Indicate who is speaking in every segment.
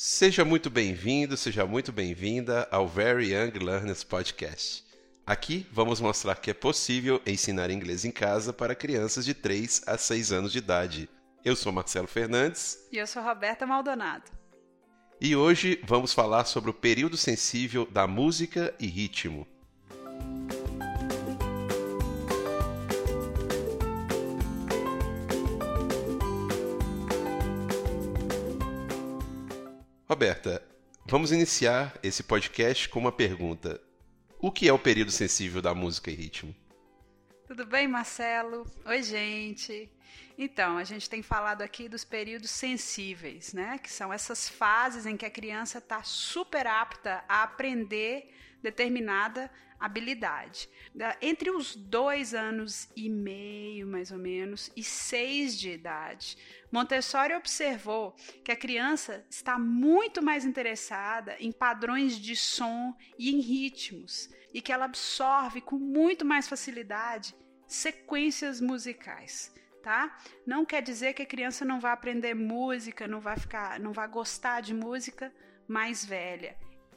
Speaker 1: Seja muito bem-vindo, seja muito bem-vinda ao Very Young Learners Podcast. Aqui vamos mostrar que é possível ensinar inglês em casa para crianças de 3 a 6 anos de idade. Eu sou Marcelo Fernandes.
Speaker 2: E eu sou Roberta Maldonado.
Speaker 1: E hoje vamos falar sobre o período sensível da música e ritmo. Roberta, vamos iniciar esse podcast com uma pergunta. O que é o período sensível da música e ritmo?
Speaker 2: Tudo bem, Marcelo? Oi, gente. Então, a gente tem falado aqui dos períodos sensíveis, né? Que são essas fases em que a criança está super apta a aprender determinada habilidade. Entre os dois anos e meio, mais ou menos, e seis de idade, Montessori observou que a criança está muito mais interessada em padrões de som e em ritmos, e que ela absorve com muito mais facilidade sequências musicais. Tá? Não quer dizer que a criança não vai aprender música, não vai ficar, não vai gostar de música mais velha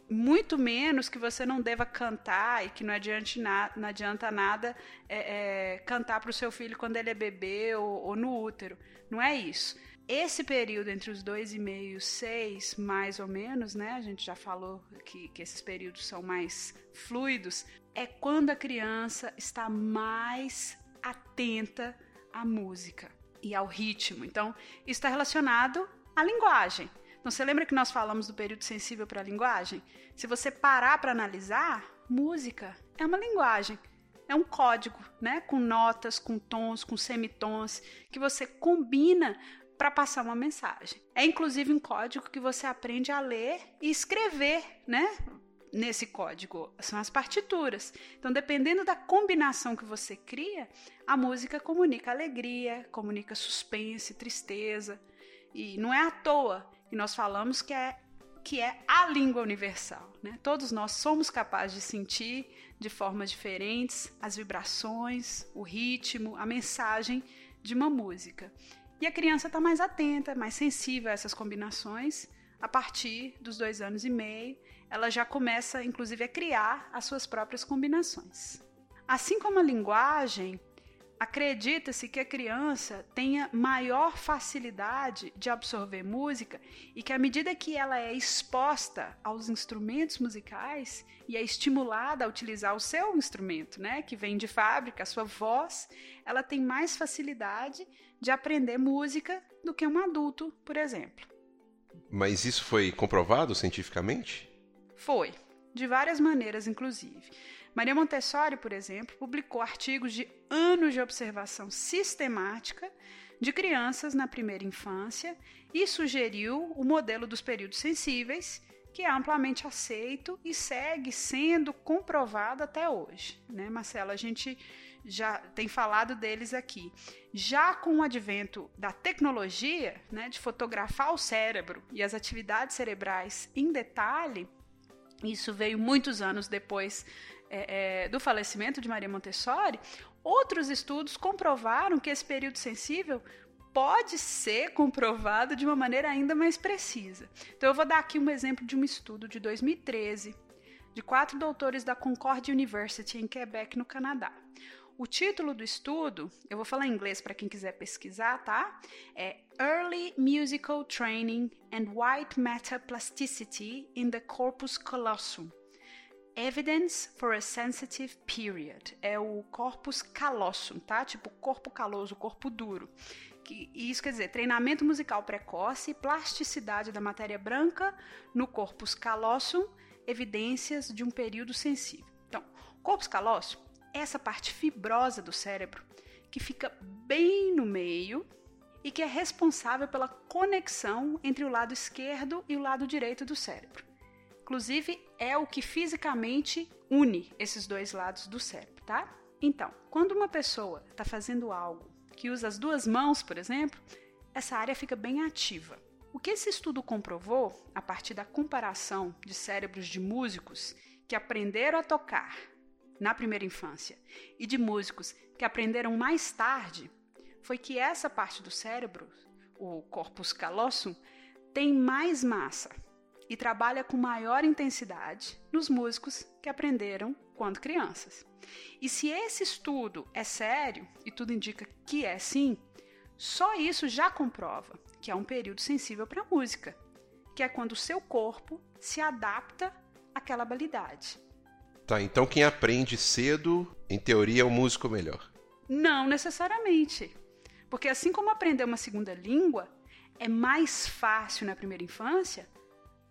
Speaker 2: muito menos que você não deva cantar e que não, adiante na, não adianta nada é, é, cantar para o seu filho quando ele é bebê ou, ou, no útero. Não é isso. Esse período entre os dois e meio, seis, mais ou menos, né? A gente já falou que, que esses períodos são mais fluidos. É quando a criança está mais atenta à música e ao ritmo. Então, isso está relacionado à linguagem. Então, você lembra que nós falamos do período sensível para a linguagem? Se você parar para analisar, música é uma linguagem, é um código, né? Com notas, com tons, com semitons, que você combina para passar uma mensagem. É inclusive um código que você aprende a ler e escrever, né? Nesse código são as partituras. Então, dependendo da combinação que você cria, a música comunica alegria, comunica suspense, tristeza. E não é à toa e nós falamos que é que é a língua universal. Né? Todos nós somos capazes de sentir de formas diferentes as vibrações, o ritmo, a mensagem de uma música. E a criança está mais atenta, mais sensível a essas combinações. A partir dos dois anos e meio, ela já começa, inclusive, a criar as suas próprias combinações. Assim como a linguagem, Acredita-se que a criança tenha maior facilidade de absorver música e que à medida que ela é exposta aos instrumentos musicais e é estimulada a utilizar o seu instrumento, né, que vem de fábrica, a sua voz, ela tem mais facilidade de aprender música do que um adulto, por exemplo.
Speaker 1: Mas isso foi comprovado cientificamente?
Speaker 2: Foi, de várias maneiras, inclusive. Maria Montessori, por exemplo, publicou artigos de anos de observação sistemática de crianças na primeira infância e sugeriu o modelo dos períodos sensíveis, que é amplamente aceito e segue sendo comprovado até hoje. Né, Marcela? A gente já tem falado deles aqui. Já com o advento da tecnologia, né, de fotografar o cérebro e as atividades cerebrais em detalhe, isso veio muitos anos depois é, é, do falecimento de Maria Montessori, outros estudos comprovaram que esse período sensível pode ser comprovado de uma maneira ainda mais precisa. Então, eu vou dar aqui um exemplo de um estudo de 2013 de quatro doutores da Concord University em Quebec, no Canadá. O título do estudo, eu vou falar em inglês para quem quiser pesquisar, tá? É Early Musical Training and White Matter Plasticity in the Corpus Callosum Evidence for a Sensitive Period. É o corpus callosum, tá? Tipo corpo caloso, corpo duro. Que, isso quer dizer treinamento musical precoce e plasticidade da matéria branca no corpus callosum, evidências de um período sensível. Então, corpus callosum essa parte fibrosa do cérebro que fica bem no meio e que é responsável pela conexão entre o lado esquerdo e o lado direito do cérebro. Inclusive, é o que fisicamente une esses dois lados do cérebro, tá? Então, quando uma pessoa está fazendo algo que usa as duas mãos, por exemplo, essa área fica bem ativa. O que esse estudo comprovou, a partir da comparação de cérebros de músicos que aprenderam a tocar na primeira infância e de músicos que aprenderam mais tarde, foi que essa parte do cérebro, o corpus callosum, tem mais massa, e trabalha com maior intensidade nos músicos que aprenderam quando crianças. E se esse estudo é sério, e tudo indica que é sim, só isso já comprova que é um período sensível para a música, que é quando o seu corpo se adapta àquela habilidade.
Speaker 1: Tá, então quem aprende cedo, em teoria, é um músico melhor.
Speaker 2: Não necessariamente. Porque assim como aprender uma segunda língua é mais fácil na primeira infância,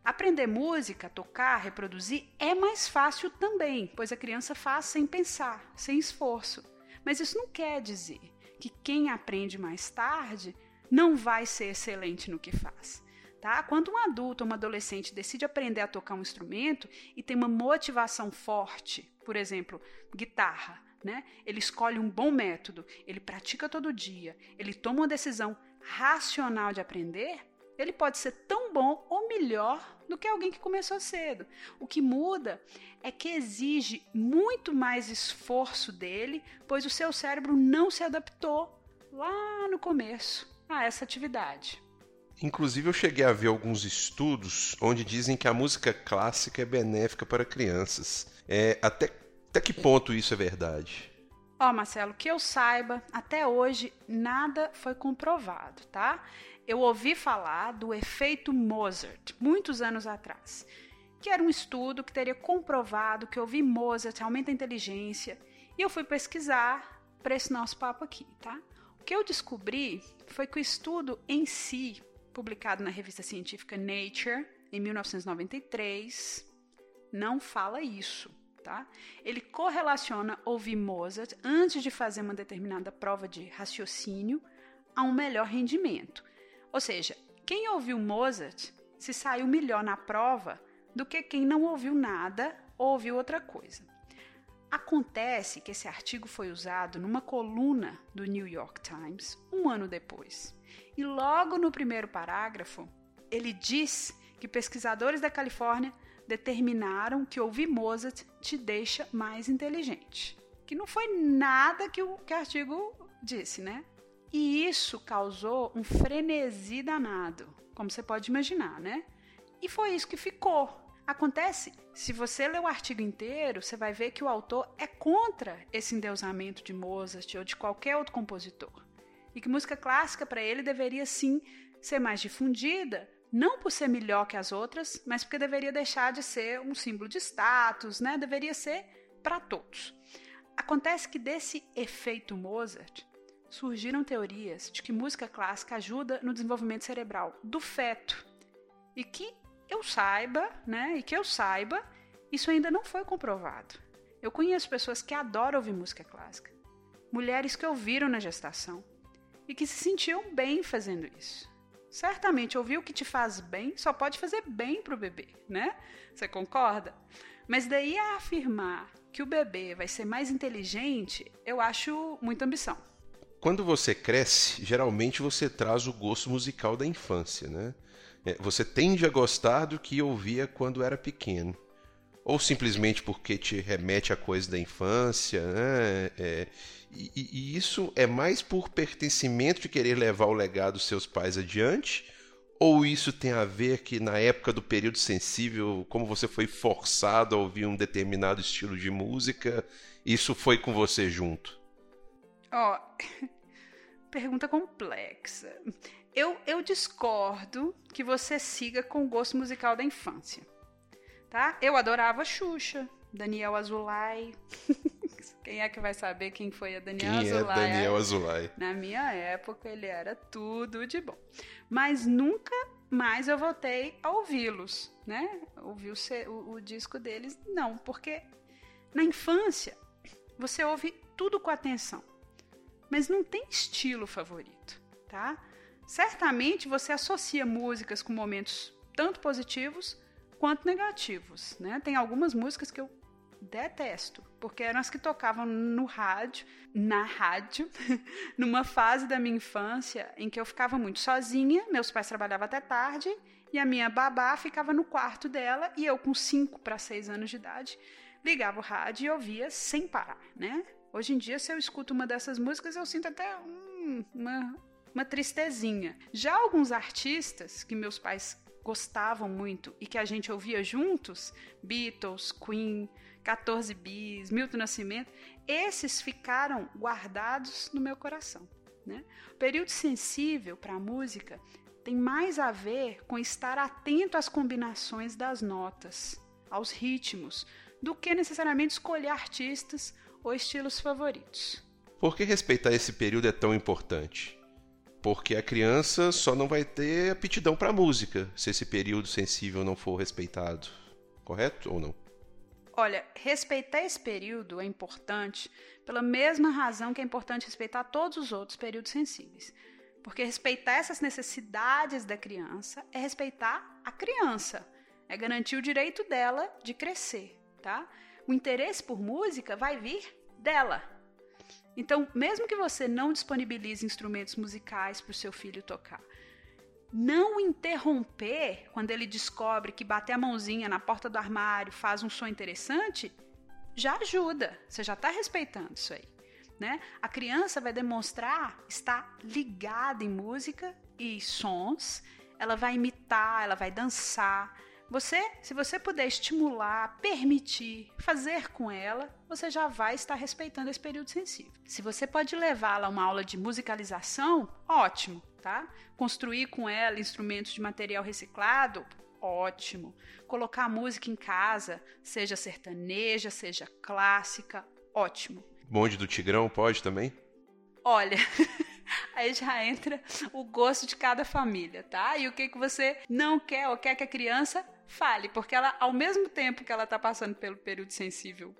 Speaker 2: aprender música, tocar, reproduzir é mais fácil também, pois a criança faz sem pensar, sem esforço. Mas isso não quer dizer que quem aprende mais tarde não vai ser excelente no que faz. Tá? Quando um adulto ou um adolescente decide aprender a tocar um instrumento e tem uma motivação forte, por exemplo, guitarra, né? Ele escolhe um bom método, ele pratica todo dia, ele toma uma decisão racional de aprender, ele pode ser tão bom ou melhor do que alguém que começou cedo. O que muda é que exige muito mais esforço dele, pois o seu cérebro não se adaptou lá no começo a essa atividade.
Speaker 1: Inclusive, eu cheguei a ver alguns estudos onde dizem que a música clássica é benéfica para crianças. É, até até que ponto isso é verdade?
Speaker 2: Ó, oh, Marcelo, que eu saiba, até hoje nada foi comprovado, tá? Eu ouvi falar do efeito Mozart muitos anos atrás, que era um estudo que teria comprovado que ouvir Mozart aumenta a inteligência, e eu fui pesquisar para esse nosso papo aqui, tá? O que eu descobri foi que o estudo em si, publicado na revista científica Nature em 1993, não fala isso tá? Ele correlaciona ouvir Mozart antes de fazer uma determinada prova de raciocínio a um melhor rendimento. Ou seja, quem ouviu Mozart se saiu melhor na prova do que quem não ouviu nada ou ouviu outra coisa. Acontece que esse artigo foi usado numa coluna do New York Times um ano depois. E logo no primeiro parágrafo, ele diz que pesquisadores da Califórnia determinaram que ouvir Mozart te deixa mais inteligente. Que não foi nada que o, que o artigo disse, né? E isso causou um frenesi danado, como você pode imaginar, né? E foi isso que ficou. Acontece, se você ler o artigo inteiro, você vai ver que o autor é contra esse endeusamento de Mozart ou de qualquer outro compositor. E que música clássica para ele deveria sim ser mais difundida, não por ser melhor que as outras, mas porque deveria deixar de ser um símbolo de status, né? Deveria ser para todos. Acontece que desse efeito Mozart surgiram teorias de que música clássica ajuda no desenvolvimento cerebral do feto. E que eu saiba, né? E que eu saiba, isso ainda não foi comprovado. Eu conheço pessoas que adoram ouvir música clássica, mulheres que ouviram na gestação e que se sentiam bem fazendo isso. Certamente ouvir o que te faz bem só pode fazer bem para o bebê, né? Você concorda? Mas daí a afirmar que o bebê vai ser mais inteligente, eu acho muita ambição.
Speaker 1: Quando você cresce, geralmente você traz o gosto musical da infância, né? É, você tende a gostar do que ouvia quando era pequeno. Ou simplesmente porque te remete a coisa da infância, né? É, e, e, isso é mais por pertencimento de querer levar o legado dos seus pais adiante? Ou isso tem a ver que na época do período sensível, como você foi forçado a ouvir um determinado estilo de música, isso foi com você junto?
Speaker 2: Ó, oh, pergunta complexa. Eu, eu discordo que você siga com o gosto musical da infância. Tá? Eu adorava Xuxa, Daniel Azulay. Quem é que vai saber quem foi a Daniel
Speaker 1: quem
Speaker 2: Azulay?
Speaker 1: Quem é Daniel Azulay?
Speaker 2: Na minha época, ele era tudo de bom. Mas nunca mais eu voltei a ouvi-los, né? Ouvir o, o, o disco deles, não. Porque na infância, você ouve tudo com atenção. Mas não tem estilo favorito, tá? Certamente você associa músicas com momentos tanto positivos quanto negativos, né? Tem algumas músicas que eu detesto, porque eram as que tocavam no rádio, na rádio, numa fase da minha infância em que eu ficava muito sozinha, meus pais trabalhavam até tarde e a minha babá ficava no quarto dela e eu com 5 para 6 anos de idade ligava o rádio e ouvia sem parar, né? Hoje em dia, se eu escuto uma dessas músicas, eu sinto até hum, uma, uma tristezinha. Já alguns artistas que meus pais gostavam muito e que a gente ouvia juntos, Beatles, Queen, 14 Bis, Milton Nascimento, esses ficaram guardados no meu coração. Né? O período sensível para a música tem mais a ver com estar atento às combinações das notas, aos ritmos, do que necessariamente escolher artistas ou estilos favoritos.
Speaker 1: Por que respeitar esse período é tão importante? Porque a criança só não vai ter aptidão para música se esse período sensível não for respeitado. Correto ou não?
Speaker 2: Olha, respeitar esse período é importante pela mesma razão que é importante respeitar todos os outros períodos sensíveis. Porque respeitar essas necessidades da criança é respeitar a criança, é garantir o direito dela de crescer, tá? O interesse por música vai vir dela. Então, mesmo que você não disponibilize instrumentos musicais para o seu filho tocar, não interromper quando ele descobre que bater a mãozinha na porta do armário faz um som interessante, já ajuda. Você já está respeitando isso aí. Né? A criança vai demonstrar estar ligada em música e sons, ela vai imitar, ela vai dançar. Você, se você puder estimular, permitir, fazer com ela, você já vai estar respeitando esse período sensível. Se você pode levá-la a uma aula de musicalização, ótimo, tá? Construir com ela instrumentos de material reciclado, ótimo. Colocar música em casa, seja sertaneja, seja clássica, ótimo.
Speaker 1: Bonde do Tigrão pode também?
Speaker 2: Olha, aí já entra o gosto de cada família, tá? E o que, que você não quer ou quer que a criança fale, porque ela, ao mesmo tempo que ela está passando pelo período sensível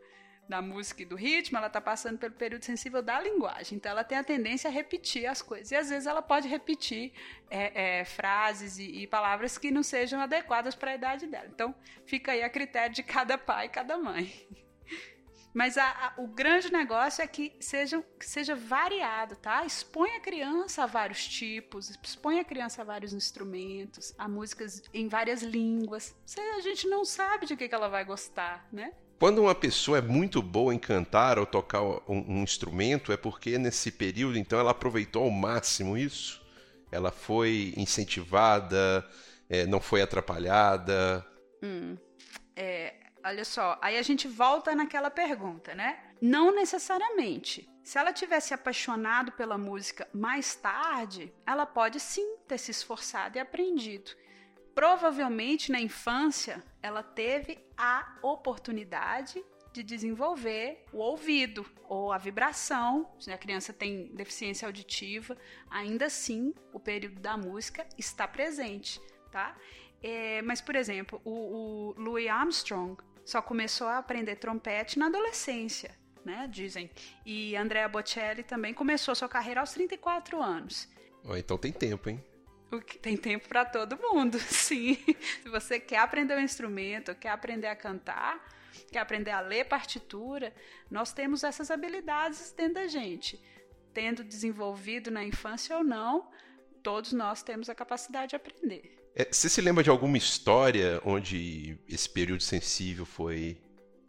Speaker 2: da música e do ritmo, ela está passando pelo período sensível da linguagem. Então, ela tem a tendência a repetir as coisas. E às vezes ela pode repetir é, é, frases e, e, palavras que não sejam adequadas para a idade dela. Então, fica aí a critério de cada pai e cada mãe. Mas a, a, o grande negócio é que seja, que seja variado, tá? Expõe a criança a vários tipos, expõe a criança a vários instrumentos, a músicas em várias línguas. A gente não sabe de que, que ela vai gostar, né?
Speaker 1: Quando uma pessoa é muito boa em cantar ou tocar um, um instrumento, é porque nesse período, então, ela aproveitou ao máximo isso? Ela foi incentivada, é, não foi atrapalhada?
Speaker 2: Hum, é, olha só, aí a gente volta naquela pergunta, né? Não necessariamente. Se ela tivesse apaixonado pela música mais tarde, ela pode sim ter se esforçado e aprendido. Provavelmente na infância ela teve a oportunidade de desenvolver o ouvido ou a vibração. Se a criança tem deficiência auditiva, ainda assim o período da música está presente, tá? É, mas, por exemplo, o, o Louis Armstrong só começou a aprender trompete na adolescência, né? Dizem. E Andrea Bocelli também começou sua carreira aos 34 anos.
Speaker 1: Oh, então tem tempo, hein?
Speaker 2: Tem tempo para todo mundo, sim. Se você quer aprender um instrumento, quer aprender a cantar, quer aprender a ler partitura, nós temos essas habilidades dentro da gente. Tendo desenvolvido na infância ou não, todos nós temos a capacidade de aprender.
Speaker 1: É, você se lembra de alguma história onde esse período sensível foi,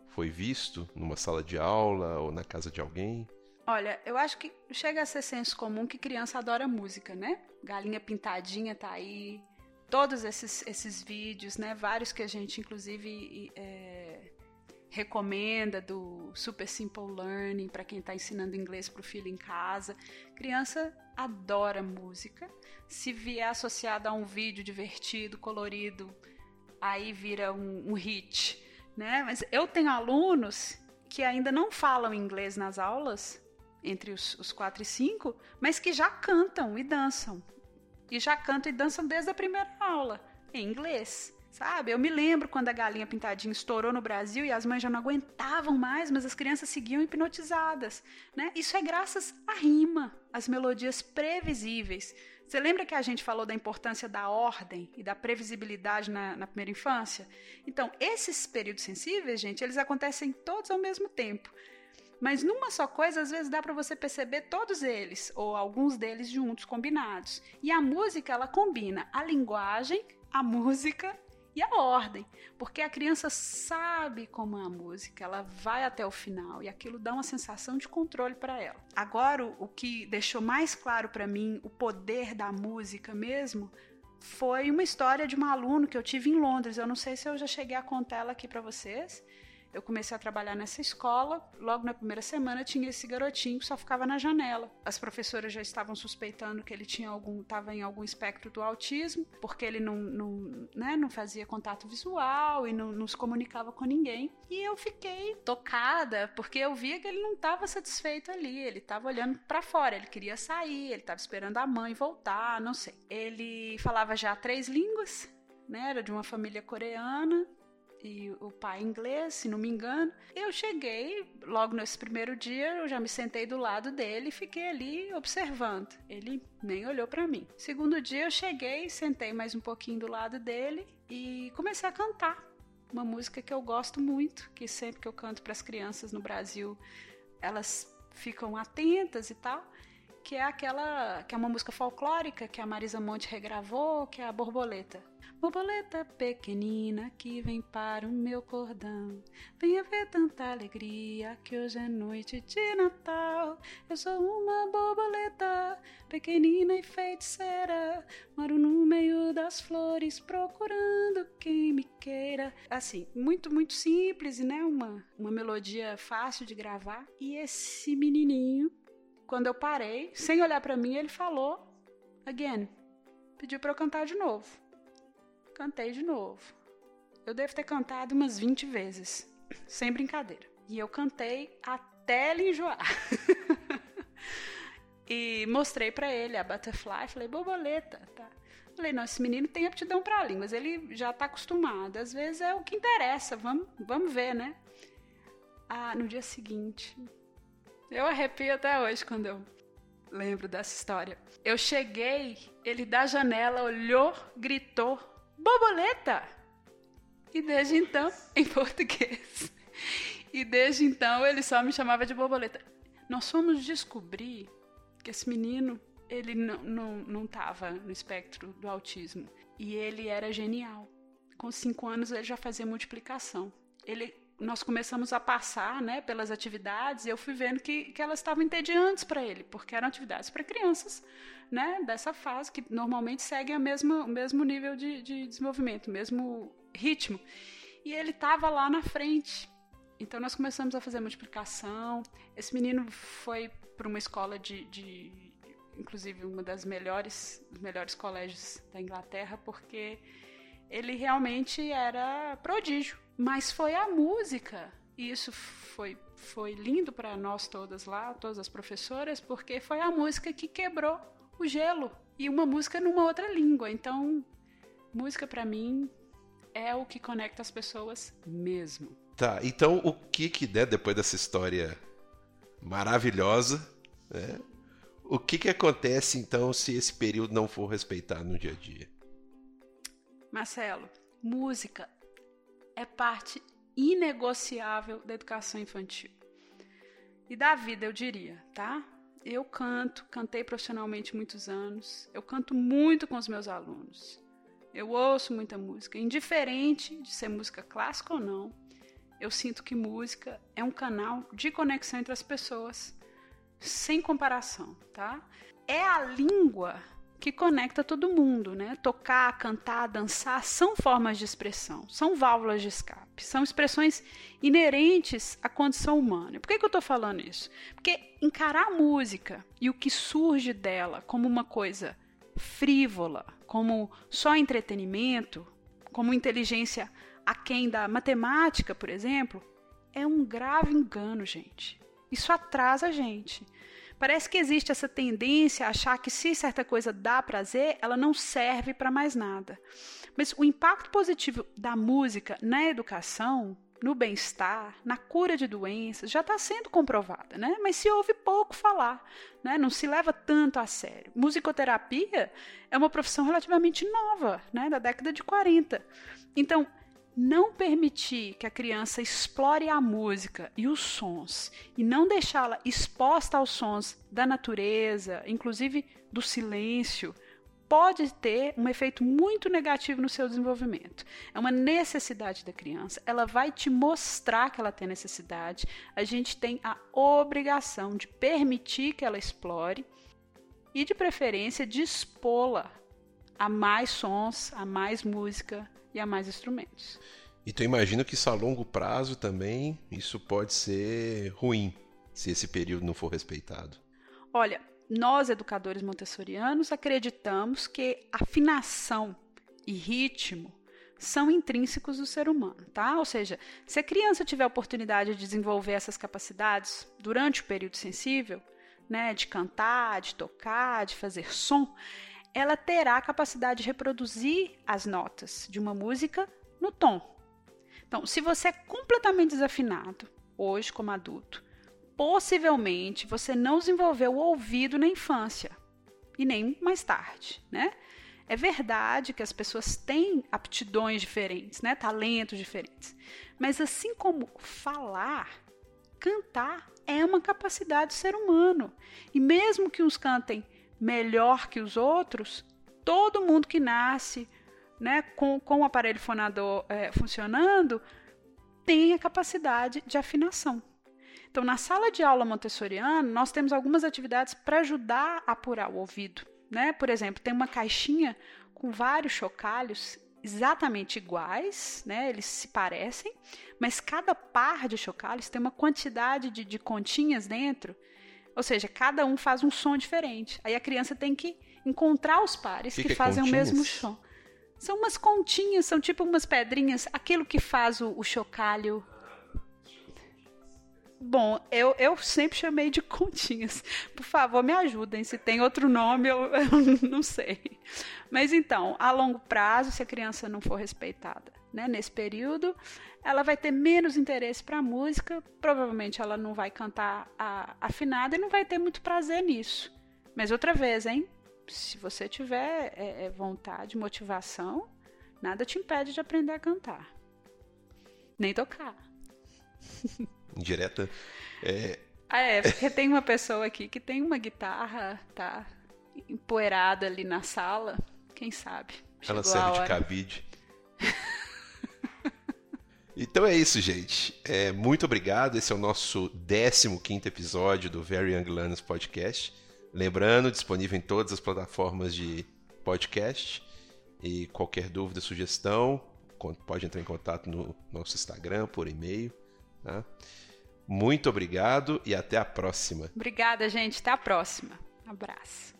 Speaker 1: foi visto numa sala de aula ou na casa de alguém?
Speaker 2: Olha, eu acho que chega a ser senso comum que criança adora música, né? Galinha Pintadinha tá aí. Todos esses, esses vídeos, né? Vários que a gente, inclusive, é, recomenda do Super Simple Learning para quem está ensinando inglês para o filho em casa. Criança adora música. Se vier associado a um vídeo divertido, colorido, aí vira um, um hit, né? Mas eu tenho alunos que ainda não falam inglês nas aulas entre os, os 4 e 5, mas que já cantam e dançam. E já cantam e dançam desde a primeira aula, em inglês. Sabe? Eu me lembro quando a galinha pintadinha estourou no Brasil e as mães já não aguentavam mais, mas as crianças seguiam hipnotizadas. Né? Isso é graças à rima, às melodias previsíveis. Você lembra que a gente falou da importância da ordem e da previsibilidade na, na primeira infância? Então, esses períodos sensíveis, gente, eles acontecem todos ao mesmo tempo. Mas numa só coisa, às vezes dá para você perceber todos eles, ou alguns deles juntos, combinados. E a música, ela combina a linguagem, a música e a ordem, porque a criança sabe como é a música, ela vai até o final e aquilo dá uma sensação de controle para ela. Agora, o que deixou mais claro para mim o poder da música mesmo foi uma história de um aluno que eu tive em Londres. Eu não sei se eu já cheguei a contar ela aqui para vocês. Eu comecei a trabalhar nessa escola, logo na primeira semana tinha esse garotinho que só ficava na janela. As professoras já estavam suspeitando que ele tinha algum, estava em algum espectro do autismo, porque ele não, não, né, não fazia contato visual e não, não se comunicava com ninguém. E eu fiquei tocada, porque eu via que ele não estava satisfeito ali, ele estava olhando para fora, ele queria sair, ele estava esperando a mãe voltar, não sei. Ele falava já três línguas, né, era de uma família coreana, e o pai inglês, se não me engano. Eu cheguei, logo nesse primeiro dia, eu já me sentei do lado dele e fiquei ali observando. Ele nem olhou para mim. Segundo dia eu cheguei, sentei mais um pouquinho do lado dele e comecei a cantar uma música que eu gosto muito, que sempre que eu canto para as crianças no Brasil, elas ficam atentas e tal que é aquela que é uma música folclórica que a Marisa Monte regravou, que é a Borboleta. Borboleta pequenina que vem para o meu cordão. Venha ver tanta alegria que hoje é noite de Natal. Eu sou uma borboleta pequenina e feiticeira. Moro no meio das flores procurando quem me queira. Assim, muito, muito simples, né? Uma, uma melodia fácil de gravar. E esse menininho, quando eu parei, sem olhar para mim, ele falou again. Pediu para eu cantar de novo cantei de novo. Eu devo ter cantado umas 20 vezes, sem brincadeira. E eu cantei até ele enjoar. e mostrei para ele a butterfly, falei, borboleta, tá? Falei, não, esse menino tem aptidão para línguas, ele já tá acostumado. Às vezes é o que interessa, vamos, vamos ver, né? Ah, no dia seguinte, eu arrepio até hoje quando eu lembro dessa história. Eu cheguei, ele da janela olhou, gritou, borboleta. E desde então, em português. E desde então ele só me chamava de borboleta. Nós fomos descobrir que esse menino, ele não, não, não tava no espectro do autismo. E ele era genial. Com cinco anos ele já fazia multiplicação. Ele nós começamos a passar né, pelas atividades e eu fui vendo que, que elas estavam entediantes para ele, porque eram atividades para crianças né, dessa fase, que normalmente seguem a mesma, o mesmo nível de, de desenvolvimento, o mesmo ritmo. E ele estava lá na frente. Então nós começamos a fazer multiplicação. Esse menino foi para uma escola de, de, inclusive uma das melhores, dos melhores colégios da Inglaterra, porque ele realmente era prodígio mas foi a música. E isso foi, foi lindo para nós todas lá, todas as professoras, porque foi a música que quebrou o gelo. E uma música numa outra língua. Então, música para mim é o que conecta as pessoas mesmo.
Speaker 1: Tá, então o que que der depois dessa história maravilhosa, né? O que que acontece então se esse período não for respeitado no dia a dia?
Speaker 2: Marcelo, música é parte inegociável da educação infantil. E da vida, eu diria, tá? Eu canto, cantei profissionalmente muitos anos, eu canto muito com os meus alunos. Eu ouço muita música, indiferente de ser música clássica ou não. Eu sinto que música é um canal de conexão entre as pessoas, sem comparação, tá? É a língua que conecta todo mundo, né? Tocar, cantar, dançar são formas de expressão, são válvulas de escape, são expressões inerentes à condição humana. Por que, que eu estou falando isso? Porque encarar a música e o que surge dela como uma coisa frívola, como só entretenimento, como inteligência aquém da matemática, por exemplo, é um grave engano, gente. Isso atrasa a gente. Parece que existe essa tendência a achar que se certa coisa dá prazer, ela não serve para mais nada. Mas o impacto positivo da música na educação, no bem-estar, na cura de doenças, já está sendo comprovada, né? Mas se ouve pouco falar, né? Não se leva tanto a sério. Musicoterapia é uma profissão relativamente nova, né? Da década de 40. Então, não permitir que a criança explore a música e os sons e não deixá-la exposta aos sons da natureza, inclusive do silêncio, pode ter um efeito muito negativo no seu desenvolvimento. É uma necessidade da criança, ela vai te mostrar que ela tem necessidade. A gente tem a obrigação de permitir que ela explore e, de preferência, dispô-la a mais sons, a mais música e a mais instrumentos.
Speaker 1: Então imagino que isso a longo prazo também isso pode ser ruim se esse período não for respeitado.
Speaker 2: Olha, nós educadores montessorianos acreditamos que afinação e ritmo são intrínsecos do ser humano, tá? Ou seja, se a criança tiver a oportunidade de desenvolver essas capacidades durante o período sensível, né, de cantar, de tocar, de fazer som, ela terá a capacidade de reproduzir as notas de uma música no tom. Então, se você é completamente desafinado hoje como adulto, possivelmente você não desenvolveu o ouvido na infância e nem mais tarde, né? É verdade que as pessoas têm aptidões diferentes, né? talentos diferentes. Mas assim como falar, cantar é uma capacidade do ser humano. E mesmo que uns cantem melhor que os outros, todo mundo que nasce né, com, com o aparelho fonador é, funcionando tem a capacidade de afinação. Então, na sala de aula montessoriana, nós temos algumas atividades para ajudar a apurar o ouvido. Né? Por exemplo, tem uma caixinha com vários chocalhos exatamente iguais, né? eles se parecem, mas cada par de chocalhos tem uma quantidade de, de continhas dentro, ou seja, cada um faz um som diferente. Aí a criança tem que encontrar os pares que, que, fazem continhas? o mesmo som. São umas continhas, são tipo umas pedrinhas, aquilo que faz o, o chocalho Bom, eu, eu sempre chamei de continhas. Por favor, me ajudem. Se tem outro nome, eu, eu não sei. Mas então, a longo prazo, se a criança não for respeitada né, nesse período, ela vai ter menos interesse para a música. Provavelmente ela não vai cantar a, afinada e não vai ter muito prazer nisso. Mas outra vez, hein? Se você tiver é, é, vontade, motivação, nada te impede de aprender a cantar. Nem tocar.
Speaker 1: indireta. É...
Speaker 2: Ah, é, porque tem uma pessoa aqui que tem uma guitarra, tá empoeirada ali na sala. Quem sabe?
Speaker 1: Ela serve de cabide. Então é isso, gente. É, muito obrigado. Esse é o nosso 15 episódio do Very Young Learners Podcast. Lembrando, disponível em todas as plataformas de podcast. E qualquer dúvida, sugestão, pode entrar em contato no nosso Instagram, por e-mail. Tá? Muito obrigado e até a próxima.
Speaker 2: Obrigada, gente. Até a próxima. Um abraço.